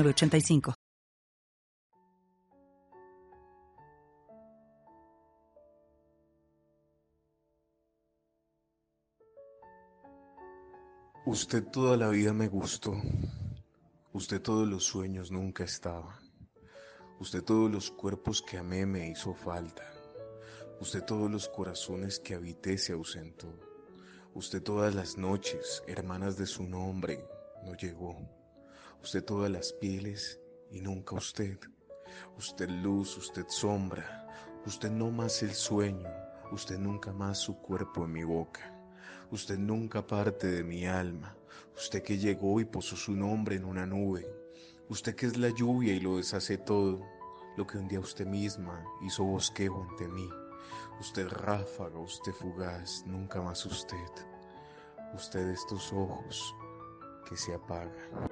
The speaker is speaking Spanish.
85 Usted toda la vida me gustó. Usted todos los sueños nunca estaba. Usted todos los cuerpos que amé me hizo falta. Usted todos los corazones que habité se ausentó. Usted todas las noches, hermanas de su nombre, no llegó. Usted todas las pieles y nunca usted. Usted luz, usted sombra. Usted no más el sueño. Usted nunca más su cuerpo en mi boca. Usted nunca parte de mi alma. Usted que llegó y posó su nombre en una nube. Usted que es la lluvia y lo deshace todo. Lo que un día usted misma hizo bosquejo ante mí. Usted ráfaga, usted fugaz, nunca más usted. Usted estos ojos que se apagan.